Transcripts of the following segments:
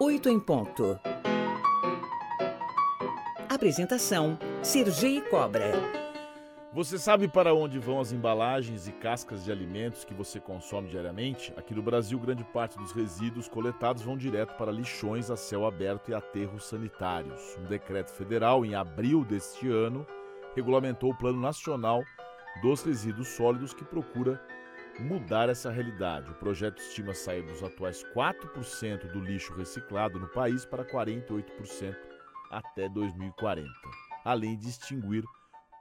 8 em ponto. Apresentação: Sergi Cobra. Você sabe para onde vão as embalagens e cascas de alimentos que você consome diariamente? Aqui no Brasil, grande parte dos resíduos coletados vão direto para lixões a céu aberto e aterros sanitários. Um decreto federal, em abril deste ano, regulamentou o Plano Nacional dos Resíduos Sólidos que procura mudar essa realidade. O projeto estima sair dos atuais 4% do lixo reciclado no país para 48% até 2040, além de extinguir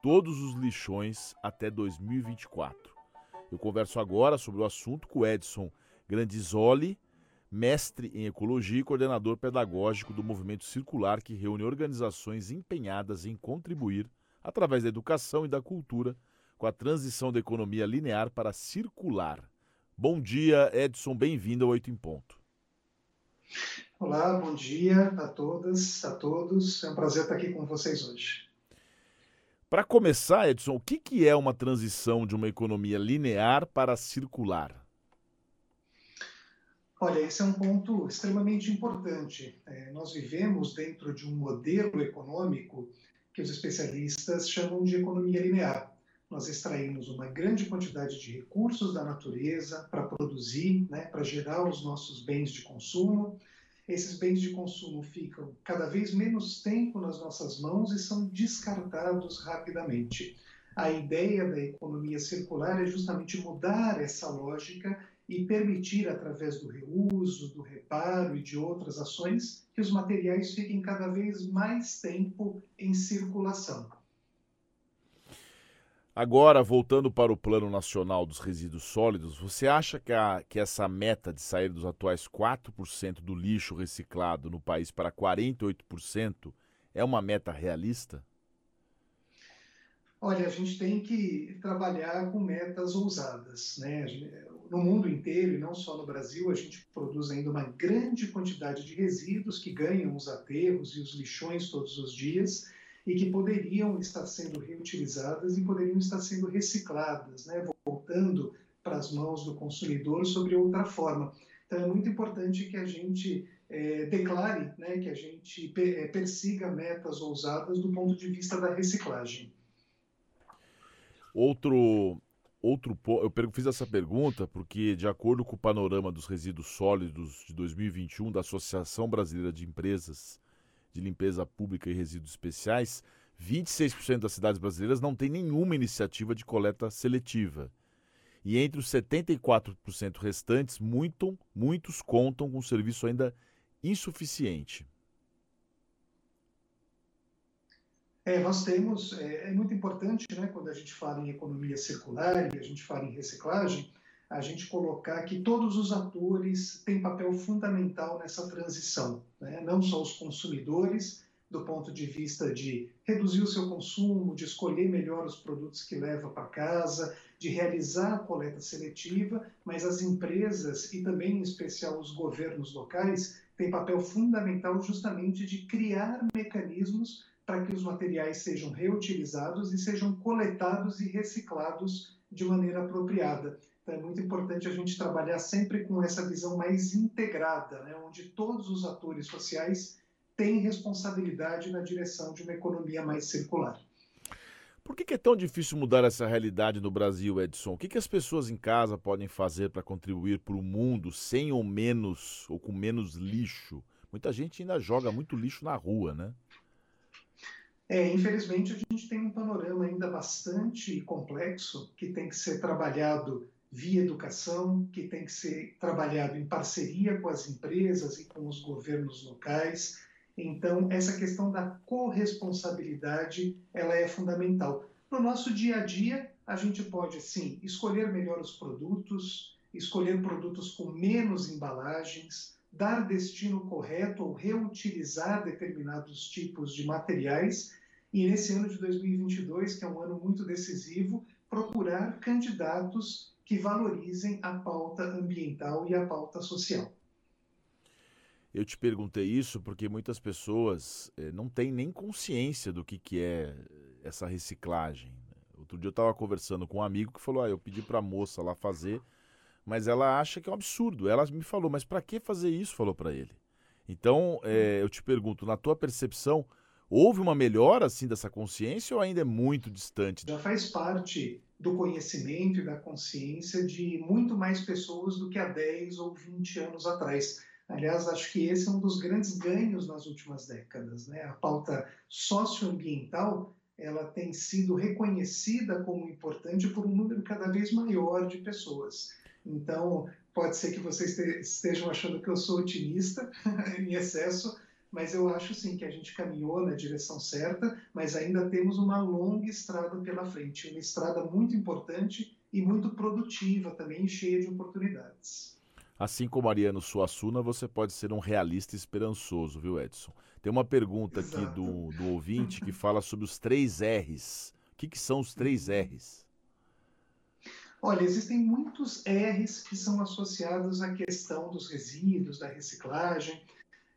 todos os lixões até 2024. Eu converso agora sobre o assunto com Edson Grandizoli, mestre em ecologia e coordenador pedagógico do movimento circular que reúne organizações empenhadas em contribuir, através da educação e da cultura, com a transição da economia linear para circular. Bom dia, Edson, bem-vindo ao Oito em Ponto. Olá, bom dia a todas, a todos. É um prazer estar aqui com vocês hoje. Para começar, Edson, o que, que é uma transição de uma economia linear para circular? Olha, esse é um ponto extremamente importante. É, nós vivemos dentro de um modelo econômico que os especialistas chamam de economia linear nós extraímos uma grande quantidade de recursos da natureza para produzir, né, para gerar os nossos bens de consumo. Esses bens de consumo ficam cada vez menos tempo nas nossas mãos e são descartados rapidamente. A ideia da economia circular é justamente mudar essa lógica e permitir, através do reuso, do reparo e de outras ações, que os materiais fiquem cada vez mais tempo em circulação. Agora, voltando para o Plano Nacional dos Resíduos Sólidos, você acha que, a, que essa meta de sair dos atuais 4% do lixo reciclado no país para 48% é uma meta realista? Olha, a gente tem que trabalhar com metas ousadas. Né? No mundo inteiro, e não só no Brasil, a gente produz ainda uma grande quantidade de resíduos que ganham os aterros e os lixões todos os dias e que poderiam estar sendo reutilizadas e poderiam estar sendo recicladas, né, voltando para as mãos do consumidor sobre outra forma. Então é muito importante que a gente é, declare, né, que a gente é, persiga metas ousadas do ponto de vista da reciclagem. Outro, outro eu fiz essa pergunta porque, de acordo com o panorama dos resíduos sólidos de 2021 da Associação Brasileira de Empresas de limpeza pública e resíduos especiais, 26% das cidades brasileiras não têm nenhuma iniciativa de coleta seletiva. E entre os 74% restantes, muito, muitos contam com um serviço ainda insuficiente. É, nós temos, é, é, muito importante, né, quando a gente fala em economia circular e a gente fala em reciclagem, a gente colocar que todos os atores têm papel fundamental nessa transição, né? não só os consumidores, do ponto de vista de reduzir o seu consumo, de escolher melhor os produtos que leva para casa, de realizar a coleta seletiva, mas as empresas e também, em especial, os governos locais têm papel fundamental justamente de criar mecanismos para que os materiais sejam reutilizados e sejam coletados e reciclados de maneira apropriada. Então é muito importante a gente trabalhar sempre com essa visão mais integrada, né, onde todos os atores sociais têm responsabilidade na direção de uma economia mais circular. Por que, é tão difícil mudar essa realidade no Brasil, Edson? O que, que as pessoas em casa podem fazer para contribuir para o mundo sem ou menos ou com menos lixo? Muita gente ainda joga muito lixo na rua, né? É, infelizmente a gente tem um panorama ainda bastante complexo que tem que ser trabalhado via educação, que tem que ser trabalhado em parceria com as empresas e com os governos locais. Então, essa questão da corresponsabilidade, ela é fundamental. No nosso dia a dia, a gente pode, sim, escolher melhor os produtos, escolher produtos com menos embalagens, dar destino correto ou reutilizar determinados tipos de materiais. E nesse ano de 2022, que é um ano muito decisivo, procurar candidatos que valorizem a pauta ambiental e a pauta social. Eu te perguntei isso porque muitas pessoas eh, não têm nem consciência do que, que é essa reciclagem. Outro dia eu estava conversando com um amigo que falou: ah, eu pedi para a moça lá fazer, mas ela acha que é um absurdo. Ela me falou: mas para que fazer isso? Falou para ele. Então, é, eu te pergunto, na tua percepção, houve uma melhora assim dessa consciência ou ainda é muito distante? Já faz parte do conhecimento e da consciência de muito mais pessoas do que há 10 ou 20 anos atrás. Aliás, acho que esse é um dos grandes ganhos nas últimas décadas. Né? A pauta socioambiental ela tem sido reconhecida como importante por um número cada vez maior de pessoas. Então, pode ser que vocês estejam achando que eu sou otimista em excesso, mas eu acho sim que a gente caminhou na direção certa, mas ainda temos uma longa estrada pela frente, uma estrada muito importante e muito produtiva também, cheia de oportunidades. Assim como Ariano Suassuna, você pode ser um realista esperançoso, viu, Edson? Tem uma pergunta Exato. aqui do, do ouvinte que fala sobre os três R's. O que, que são os três R's? Olha, existem muitos R's que são associados à questão dos resíduos, da reciclagem.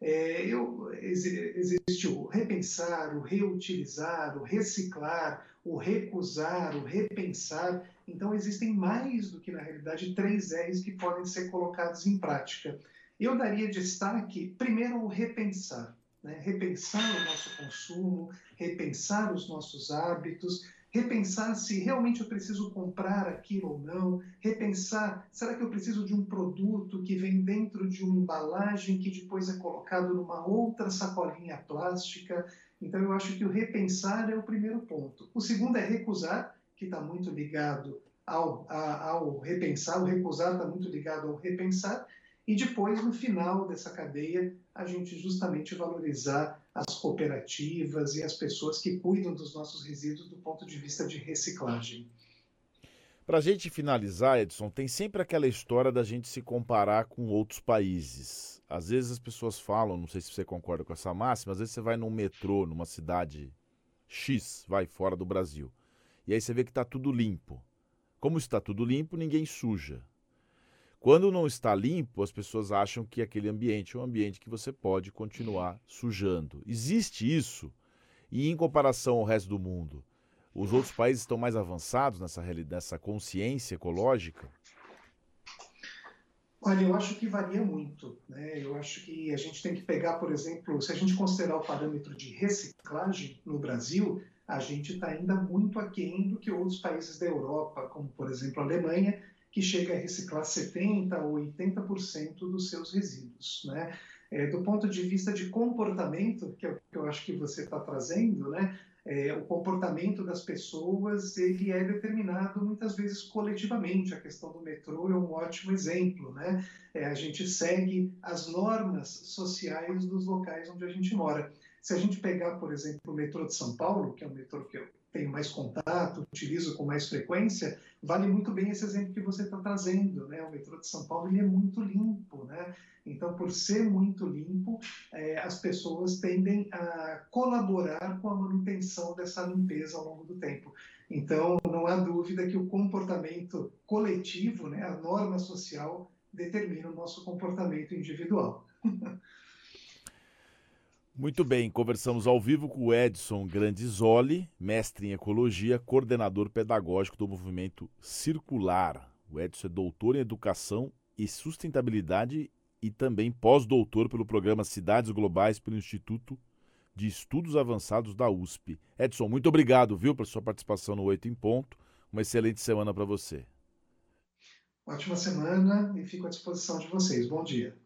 É, eu, existe o repensar, o reutilizar, o reciclar, o recusar, o repensar. Então, existem mais do que, na realidade, três R's que podem ser colocados em prática. Eu daria destaque, primeiro, o repensar. Né? Repensar o nosso consumo, repensar os nossos hábitos, repensar se realmente eu preciso comprar aquilo ou não, repensar, será que eu preciso de um produto que vem dentro de uma embalagem que depois é colocado numa outra sacolinha plástica? Então eu acho que o repensar é o primeiro ponto. O segundo é recusar, que está muito ligado ao, a, ao repensar, o recusar está muito ligado ao repensar, e depois, no final dessa cadeia, a gente justamente valorizar as cooperativas e as pessoas que cuidam dos nossos resíduos do ponto de vista de reciclagem. Para a gente finalizar, Edson, tem sempre aquela história da gente se comparar com outros países. Às vezes as pessoas falam, não sei se você concorda com essa máxima, às vezes você vai num metrô, numa cidade X, vai fora do Brasil, e aí você vê que está tudo limpo. Como está tudo limpo, ninguém suja. Quando não está limpo, as pessoas acham que aquele ambiente é um ambiente que você pode continuar sujando. Existe isso. E em comparação ao resto do mundo, os outros países estão mais avançados nessa, nessa consciência ecológica? Olha, eu acho que varia muito. Né? Eu acho que a gente tem que pegar, por exemplo, se a gente considerar o parâmetro de reciclagem no Brasil, a gente está ainda muito aquém do que outros países da Europa, como, por exemplo, a Alemanha, que chega a reciclar 70% ou 80% dos seus resíduos. Né? É, do ponto de vista de comportamento, que é o que eu acho que você está trazendo, né? É, o comportamento das pessoas ele é determinado muitas vezes coletivamente. A questão do metrô é um ótimo exemplo. Né? É, a gente segue as normas sociais dos locais onde a gente mora. Se a gente pegar, por exemplo, o metrô de São Paulo, que é o metrô que eu tenho mais contato, utilizo com mais frequência, vale muito bem esse exemplo que você está trazendo, né? O metrô de São Paulo ele é muito limpo, né? Então, por ser muito limpo, é, as pessoas tendem a colaborar com a manutenção dessa limpeza ao longo do tempo. Então, não há dúvida que o comportamento coletivo, né, a norma social, determina o nosso comportamento individual. Muito bem, conversamos ao vivo com o Edson Grandizoli, mestre em ecologia, coordenador pedagógico do movimento Circular. O Edson é doutor em educação e sustentabilidade e também pós-doutor pelo programa Cidades Globais pelo Instituto de Estudos Avançados da USP. Edson, muito obrigado, viu, pela sua participação no Oito em Ponto. Uma excelente semana para você. Ótima semana e fico à disposição de vocês. Bom dia.